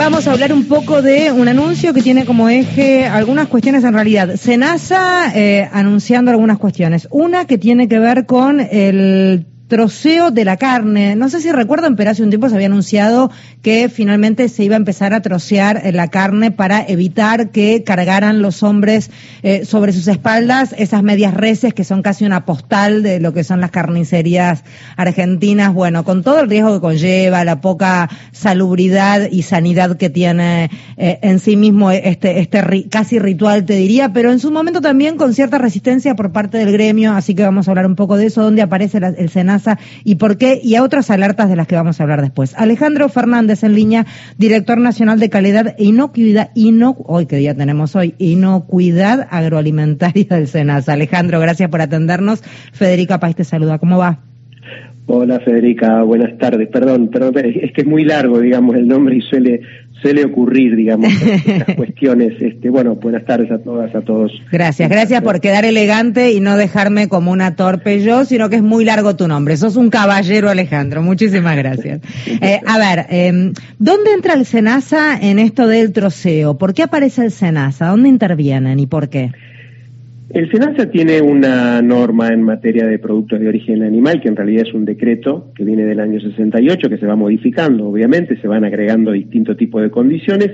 Vamos a hablar un poco de un anuncio que tiene como eje algunas cuestiones en realidad. Senasa eh, anunciando algunas cuestiones. Una que tiene que ver con el troceo de la carne. No sé si recuerdan, pero hace un tiempo se había anunciado que finalmente se iba a empezar a trocear la carne para evitar que cargaran los hombres eh, sobre sus espaldas esas medias reses que son casi una postal de lo que son las carnicerías argentinas. Bueno, con todo el riesgo que conlleva, la poca salubridad y sanidad que tiene eh, en sí mismo este, este casi ritual, te diría, pero en su momento también con cierta resistencia por parte del gremio, así que vamos a hablar un poco de eso, dónde aparece el Senado y por qué, y a otras alertas de las que vamos a hablar después. Alejandro Fernández en línea, director nacional de calidad e inocuidad, ino, hoy qué día tenemos hoy, inocuidad agroalimentaria del SENASA. Alejandro, gracias por atendernos. Federica País te saluda, ¿cómo va? Hola Federica, buenas tardes. Perdón, perdón, es que es muy largo, digamos, el nombre y suele suele ocurrir, digamos, estas cuestiones. Este, bueno, buenas tardes a todas, a todos. Gracias, gracias por quedar elegante y no dejarme como una torpe yo, sino que es muy largo tu nombre. Sos un caballero, Alejandro. Muchísimas gracias. Eh, a ver, eh, ¿dónde entra el SENASA en esto del troceo? ¿Por qué aparece el SENASA? ¿Dónde intervienen y por qué? El SENASA tiene una norma en materia de productos de origen animal, que en realidad es un decreto que viene del año 68, que se va modificando, obviamente, se van agregando distintos tipos de condiciones,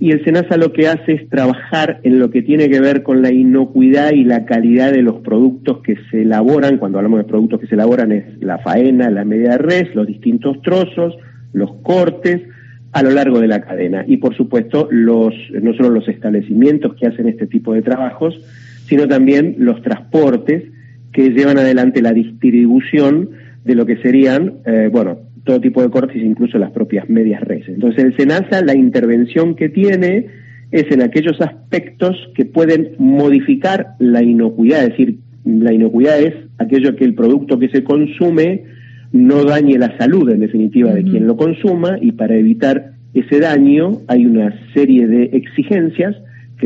y el SENASA lo que hace es trabajar en lo que tiene que ver con la inocuidad y la calidad de los productos que se elaboran, cuando hablamos de productos que se elaboran es la faena, la media res, los distintos trozos, los cortes, a lo largo de la cadena. Y por supuesto, los, no solo los establecimientos que hacen este tipo de trabajos, sino también los transportes que llevan adelante la distribución de lo que serían, eh, bueno, todo tipo de cortes, incluso las propias medias reses. Entonces el SENASA, la intervención que tiene es en aquellos aspectos que pueden modificar la inocuidad, es decir, la inocuidad es aquello que el producto que se consume no dañe la salud, en definitiva, de quien lo consuma, y para evitar ese daño hay una serie de exigencias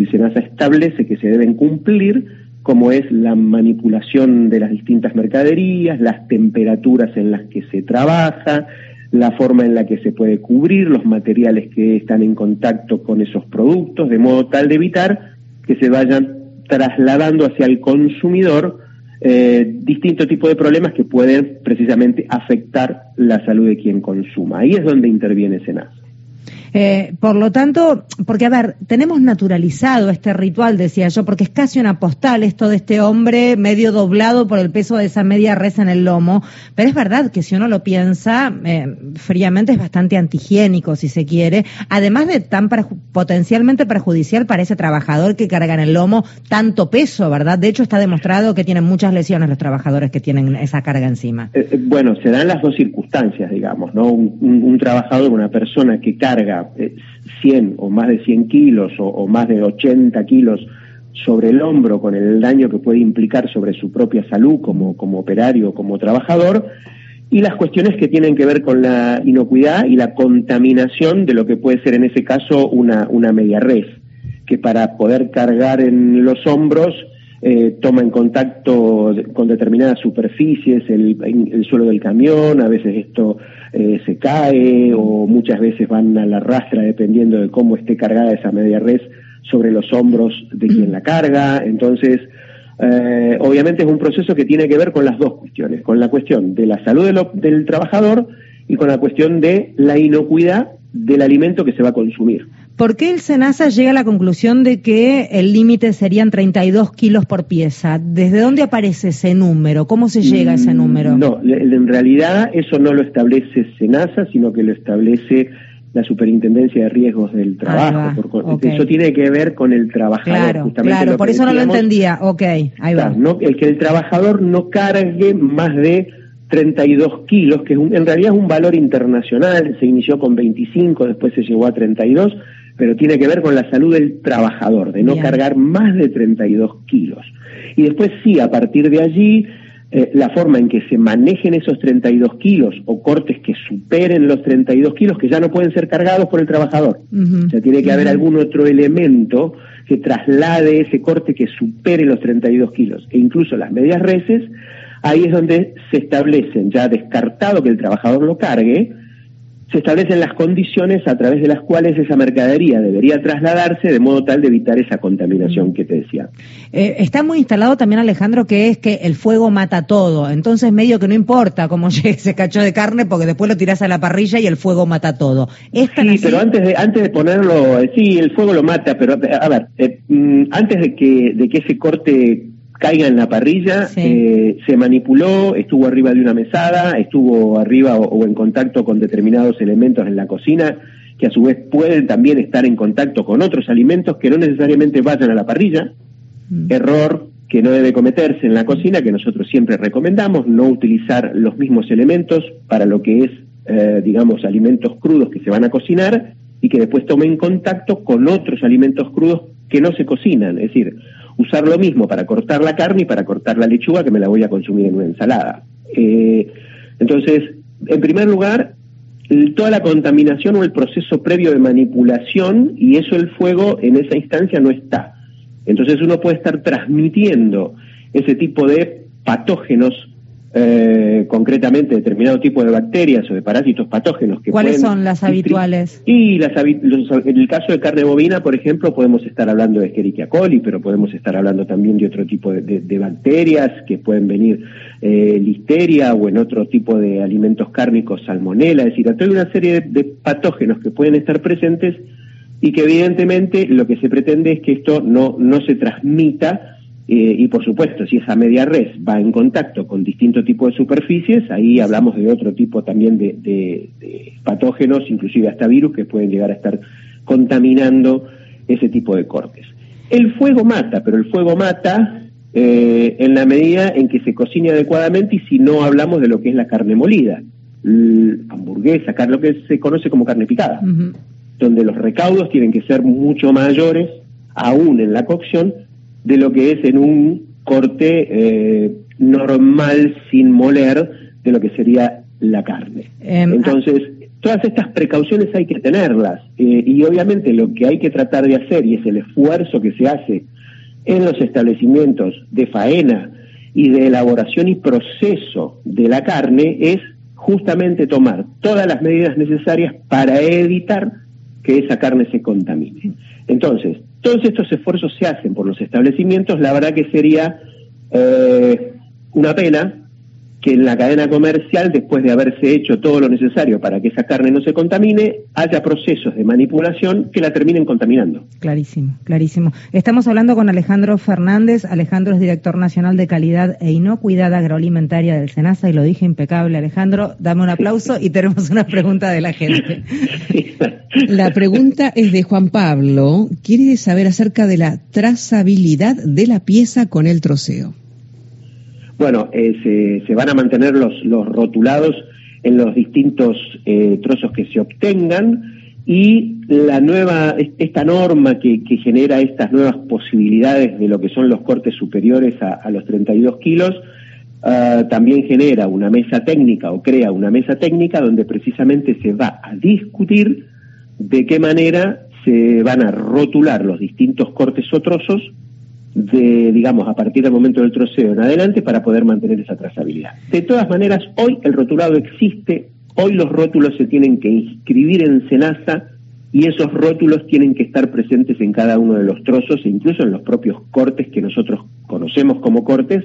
el SENASA establece que se deben cumplir, como es la manipulación de las distintas mercaderías, las temperaturas en las que se trabaja, la forma en la que se puede cubrir los materiales que están en contacto con esos productos, de modo tal de evitar que se vayan trasladando hacia el consumidor eh, distintos tipos de problemas que pueden precisamente afectar la salud de quien consuma. Ahí es donde interviene SENASA. Eh, por lo tanto, porque a ver, tenemos naturalizado este ritual, decía yo, porque es casi una postal esto de este hombre medio doblado por el peso de esa media res en el lomo, pero es verdad que si uno lo piensa eh, fríamente es bastante antihigiénico, si se quiere, además de tan potencialmente perjudicial para ese trabajador que carga en el lomo tanto peso, ¿verdad? De hecho, está demostrado que tienen muchas lesiones los trabajadores que tienen esa carga encima. Eh, bueno, se dan las dos circunstancias, digamos, ¿no? Un, un trabajador, una persona que carga 100 o más de 100 kilos o, más de 80 kilos sobre el hombro con el daño que puede implicar sobre su propia salud como, como operario, como trabajador, y las cuestiones que tienen que ver con la inocuidad y la contaminación de lo que puede ser en ese caso una, una media res, que para poder cargar en los hombros eh, toma en contacto con determinadas superficies el, suelo del camión, a veces esto eh, se cae o muchas veces van a la rastra dependiendo de cómo esté cargada esa media res sobre los hombros de quien la carga. Entonces, eh, obviamente es un proceso que tiene que ver con las dos cuestiones, con la cuestión de la salud del trabajador y con la cuestión de la inocuidad del alimento que se va a consumir. ¿Por qué el SENASA llega a la conclusión de que el límite serían 32 kilos por pieza? ¿Desde dónde aparece ese número? ¿Cómo se llega a ese mm, número? No, en realidad eso no lo establece SENASA, sino que lo establece la Superintendencia de Riesgos del Trabajo. Eso tiene que ver con el trabajador. Claro, claro por eso no lo entendía. Ok, ahí va. el que el trabajador no cargue más de 32 kilos, que en realidad es un valor internacional, se inició con 25, después se llegó a 32, pero tiene que ver con la salud del trabajador, de no cargar más de 32 kilos. Y después sí, a partir de allí, eh, la forma en que se manejen esos 32 kilos o cortes que superen los 32 kilos, que ya no pueden ser cargados por el trabajador. O sea, tiene que haber algún otro elemento que traslade ese corte que supere los 32 kilos. E incluso las medias reses, ahí es donde se establecen, ya descartado que el trabajador lo cargue, se establecen las condiciones a través de las cuales esa mercadería debería trasladarse de modo tal de evitar esa contaminación que te decía. Eh, está muy instalado también, Alejandro, que es que el fuego mata todo. Entonces, medio que no importa cómo llegue ese cacho de carne, porque después lo tirás a la parrilla y el fuego mata todo. sí, pero antes de, antes de ponerlo, eh, sí, el fuego lo mata, pero a ver, eh, mm, antes de que, de que ese corte caiga en la parrilla, eh, se manipuló, estuvo arriba de una mesada, estuvo arriba o, en contacto con determinados elementos en la cocina, que a su vez pueden también estar en contacto con otros alimentos que no necesariamente vayan a la parrilla. Mm. Error que no debe cometerse en la cocina, que nosotros siempre recomendamos, no utilizar los mismos elementos para lo que es, eh, digamos, alimentos crudos que se van a cocinar y que después tomen contacto con otros alimentos crudos que no se cocinan. Es decir, usar lo mismo para cortar la carne y para cortar la lechuga que me la voy a consumir en una ensalada. Eh, entonces, en primer lugar, toda la contaminación o el proceso previo de manipulación y eso el fuego en esa instancia no está. Entonces uno puede estar transmitiendo ese tipo de patógenos eh, concretamente determinado tipo de bacterias o de parásitos patógenos que ¿Cuáles son las habituales? Y las, en el caso de carne bovina, por ejemplo, podemos estar hablando de Escherichia coli, pero podemos estar hablando también de otro tipo de, bacterias que pueden venir eh, listeria o en otro tipo de alimentos cárnicos salmonela, es decir, hay una serie de patógenos que pueden estar presentes y que evidentemente lo que se pretende es que esto no, no se transmita eh, y por supuesto, si esa media res va en contacto con distintos tipos de superficies, ahí hablamos de otro tipo también de, patógenos, inclusive hasta virus, que pueden llegar a estar contaminando ese tipo de cortes. El fuego mata, pero el fuego mata eh, en la medida en que se cocine adecuadamente y si no hablamos de lo que es la carne molida, hamburguesa, lo que se conoce como carne picada, donde los recaudos tienen que ser mucho mayores aún en la cocción de lo que es en un corte eh, normal sin moler de lo que sería la carne. Em, Entonces, todas estas precauciones hay que tenerlas eh, y obviamente lo que hay que tratar de hacer y es el esfuerzo que se hace en los establecimientos de faena y de elaboración y proceso de la carne es justamente tomar todas las medidas necesarias para evitar que esa carne se contamine. Entonces, todos estos esfuerzos se hacen por los establecimientos, la verdad que sería eh, una pena que en la cadena comercial, después de haberse hecho todo lo necesario para que esa carne no se contamine, haya procesos de manipulación que la terminen contaminando. Clarísimo, clarísimo. Estamos hablando con Alejandro Fernández. Alejandro es director nacional de calidad e inocuidad agroalimentaria del SENASA y lo dije impecable. Alejandro, dame un aplauso y tenemos una pregunta de la gente. La pregunta es de Juan Pablo. Quiere saber acerca de la trazabilidad de la pieza con el troceo. Bueno, eh, se, van a mantener los, los rotulados en los distintos eh, trozos que se obtengan y la nueva, esta norma que, genera estas nuevas posibilidades de lo que son los cortes superiores a, los 32 kilos, ah, también genera una mesa técnica o crea una mesa técnica donde precisamente se va a discutir de qué manera se van a rotular los distintos cortes o trozos de, digamos, a partir del momento del troceo en adelante para poder mantener esa trazabilidad. De todas maneras, hoy el rotulado existe, hoy los rótulos se tienen que inscribir en SENASA y esos rótulos tienen que estar presentes en cada uno de los trozos e incluso en los propios cortes que nosotros conocemos como cortes,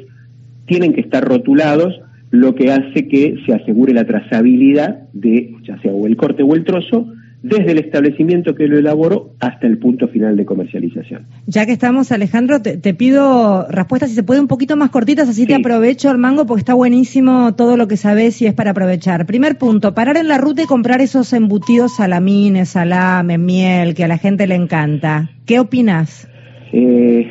tienen que estar rotulados, lo que hace que se asegure la trazabilidad de, ya sea o el corte o el trozo, desde el establecimiento que lo elaboró hasta el punto final de comercialización. Ya que estamos, Alejandro, te, pido respuestas, si se puede, un poquito más cortitas, así te aprovecho el mango porque está buenísimo todo lo que sabes y es para aprovechar. Primer punto, parar en la ruta y comprar esos embutidos salamines, salame, miel, que a la gente le encanta. ¿Qué opinas? Eh,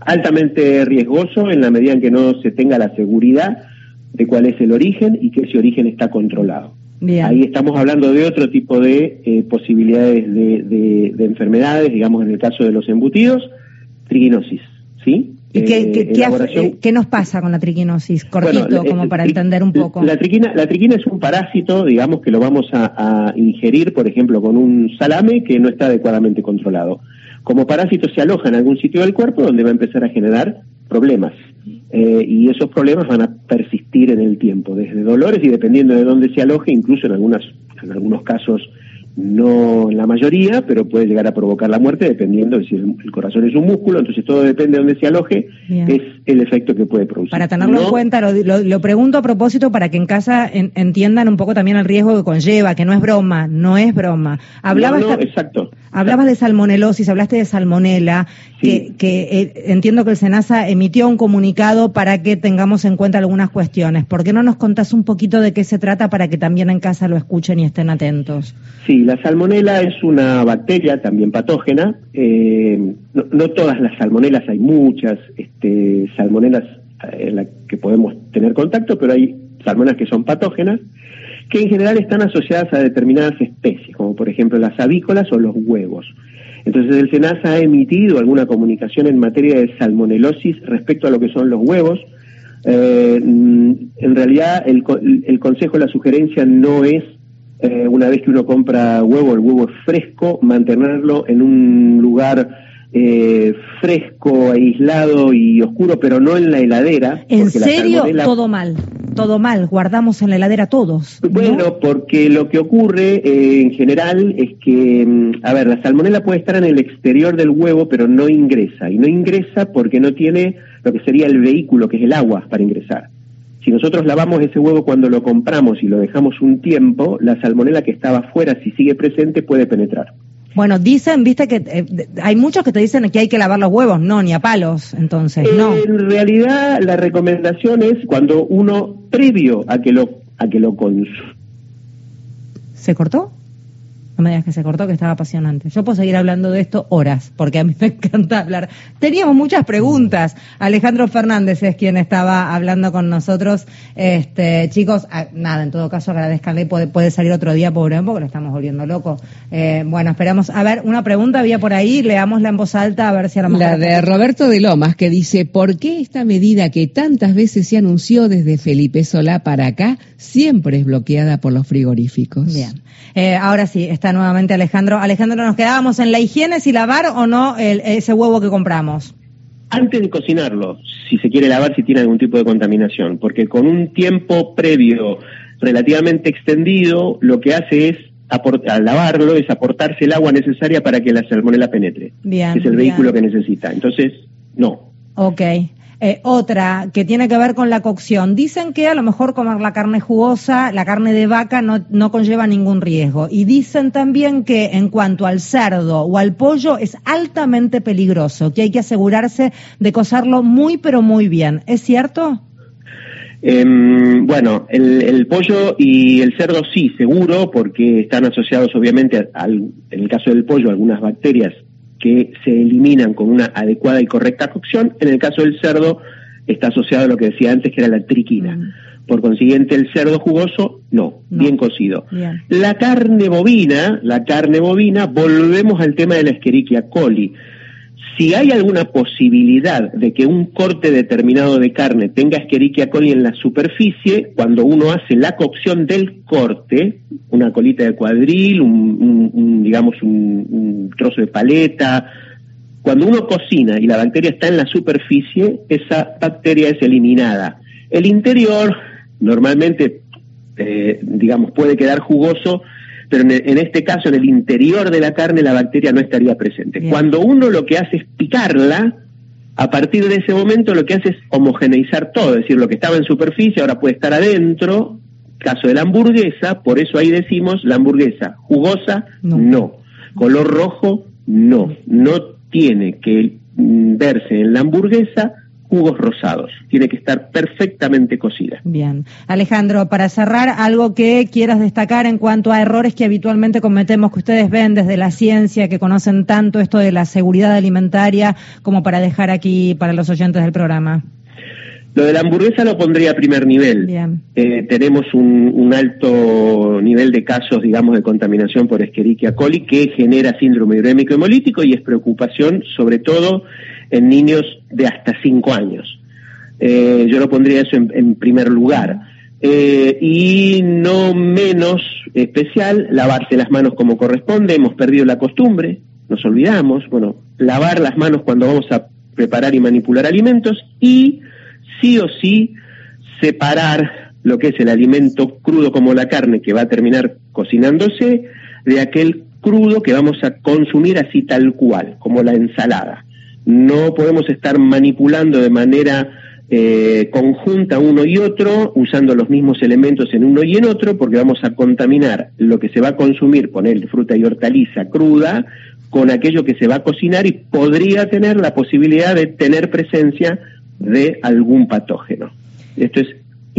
altamente riesgoso en la medida en que no se tenga la seguridad de cuál es el origen y que ese origen está controlado. Ahí estamos hablando de otro tipo de eh, posibilidades de, enfermedades, digamos en el caso de los embutidos, triquinosis, ¿sí? ¿Y qué, qué, nos pasa con la triquinosis? Cortito, como para entender un poco. La triquina, la triquina es un parásito, digamos, que lo vamos a, ingerir, por ejemplo, con un salame que no está adecuadamente controlado. Como parásito se aloja en algún sitio del cuerpo donde va a empezar a generar problemas. Eh, y esos problemas van a persistir en el tiempo, desde dolores y dependiendo de dónde se aloje, incluso en, algunas, en algunos casos no en la mayoría, pero puede llegar a provocar la muerte dependiendo de si el, corazón es un músculo, entonces todo depende de dónde se aloje, es el efecto que puede producir. Para tenerlo en cuenta, lo, pregunto a propósito para que en casa entiendan un poco también el riesgo que conlleva, que no es broma, no es broma. Hablabas, exacto. Hablabas de salmonelosis, hablaste de salmonela, que, eh, entiendo que el SENASA emitió un comunicado para que tengamos en cuenta algunas cuestiones. ¿Por qué no nos contás un poquito de qué se trata para que también en casa lo escuchen y estén atentos? Sí, la salmonela es una bacteria también patógena. Eh, no, todas las salmonelas, hay muchas este, salmonelas eh, en las que podemos tener contacto, pero hay salmonelas que son patógenas, que en general están asociadas a determinadas especies, como por ejemplo las avícolas o los huevos. Entonces el SENASA ha emitido alguna comunicación en materia de salmonelosis respecto a lo que son los huevos. Eh, en realidad el, el consejo, la sugerencia no es eh, una vez que uno compra huevo, el huevo es fresco, mantenerlo en un lugar eh, fresco, aislado y oscuro, pero no en la heladera. ¿En serio? Todo mal, todo mal, guardamos en la heladera todos. Bueno, porque lo que ocurre eh, en general es que, mm, a ver, la salmonela puede estar en el exterior del huevo, pero no ingresa, y no ingresa porque no tiene lo que sería el vehículo, que es el agua, para ingresar. Si nosotros lavamos ese huevo cuando lo compramos y lo dejamos un tiempo, la salmonela que estaba afuera, si sigue presente, puede penetrar. Bueno, dicen, viste que eh, hay muchos que te dicen que hay que lavar los huevos, no, ni a palos, entonces, no. En realidad, la recomendación es cuando uno, previo a que lo, a que lo consuma. ¿Se cortó? No me digas que se cortó, que estaba apasionante. Yo puedo seguir hablando de esto horas, porque a mí me encanta hablar. Teníamos muchas preguntas. Alejandro Fernández es quien estaba hablando con nosotros. Este, chicos, ah, nada, en todo caso agradezcanle, puede, puede salir otro día, pobre, porque lo estamos volviendo loco. Eh, bueno, esperamos. A ver, una pregunta había por ahí, leámosla en voz alta a ver si a lo mejor... La de Roberto de Lomas, que dice, ¿por qué esta medida que tantas veces se anunció desde Felipe Solá para acá, siempre es bloqueada por los frigoríficos? Bien. Eh, ahora sí, está nuevamente Alejandro. Alejandro, ¿nos quedábamos en la higiene si lavar o no ese huevo que compramos? Antes de cocinarlo, si se quiere lavar, si tiene algún tipo de contaminación, porque con un tiempo previo relativamente extendido, lo que hace es al lavarlo es aportarse el agua necesaria para que la salmonela penetre. Bien, es el vehículo que necesita. Entonces, no. Ok. Eh, otra que tiene que ver con la cocción. Dicen que a lo mejor comer la carne jugosa, la carne de vaca, no, no conlleva ningún riesgo. Y dicen también que en cuanto al cerdo o al pollo es altamente peligroso, que hay que asegurarse de cocerlo muy pero muy bien. ¿Es cierto? Em, bueno, el, pollo y el cerdo sí, seguro, porque están asociados obviamente al, en el caso del pollo algunas bacterias que se eliminan con una adecuada y correcta cocción. En el caso del cerdo está asociado a lo que decía antes, que era la triquina. Mm. Por consiguiente, el cerdo jugoso, no, bien cocido. La carne bovina, la carne bovina, volvemos al tema de la Escherichia coli si hay alguna posibilidad de que un corte determinado de carne tenga Escherichia coli en la superficie, cuando uno hace la cocción del corte, una colita de cuadril, un, digamos un, trozo de paleta, cuando uno cocina y la bacteria está en la superficie, esa bacteria es eliminada. El interior normalmente, eh, digamos, puede quedar jugoso pero en, este caso, en el interior de la carne, la bacteria no estaría presente. Cuando uno lo que hace es picarla, a partir de ese momento lo que hace es homogeneizar todo, es decir, lo que estaba en superficie ahora puede estar adentro. Caso de la hamburguesa, por eso ahí decimos la hamburguesa jugosa, no. Color rojo, no. No tiene que verse en la hamburguesa jugos rosados. Tiene que estar perfectamente cocida. Bien. Alejandro, para cerrar, algo que quieras destacar en cuanto a errores que habitualmente cometemos, que ustedes ven desde la ciencia, que conocen tanto esto de la seguridad alimentaria, como para dejar aquí para los oyentes del programa. Lo de la hamburguesa lo pondría a primer nivel. Eh, tenemos un, alto nivel de casos, digamos, de contaminación por Escherichia coli que genera síndrome urémico hemolítico y es preocupación, sobre todo en niños de hasta 5 años. Eh, yo lo pondría eso en, primer lugar. Eh, y no menos especial, lavarse las manos como corresponde. Hemos perdido la costumbre, nos olvidamos. Bueno, lavar las manos cuando vamos a preparar y manipular alimentos y sí o sí separar lo que es el alimento crudo como la carne que va a terminar cocinándose de aquel crudo que vamos a consumir así tal cual, como la ensalada. No podemos estar manipulando de manera eh, conjunta uno y otro, usando los mismos elementos en uno y en otro, porque vamos a contaminar lo que se va a consumir, poner fruta y hortaliza cruda, con aquello que se va a cocinar y podría tener la posibilidad de tener presencia de algún patógeno. Esto es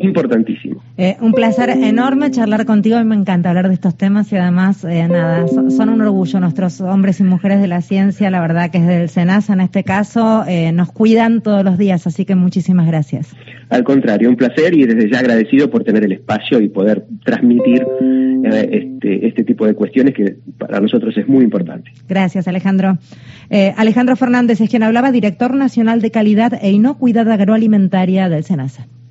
importantísimo. Eh, un placer enorme charlar contigo y me encanta hablar de estos temas y además, eh, nada, son, un orgullo nuestros hombres y mujeres de la ciencia, la verdad que es del SENASA en este caso, eh, nos cuidan todos los días, así que muchísimas gracias. Al contrario, un placer y desde ya agradecido por tener el espacio y poder transmitir este, este tipo de cuestiones que para nosotros es muy importante. Gracias, Alejandro. Alejandro Fernández es quien hablaba, director nacional de calidad e inocuidad agroalimentaria del SENASA.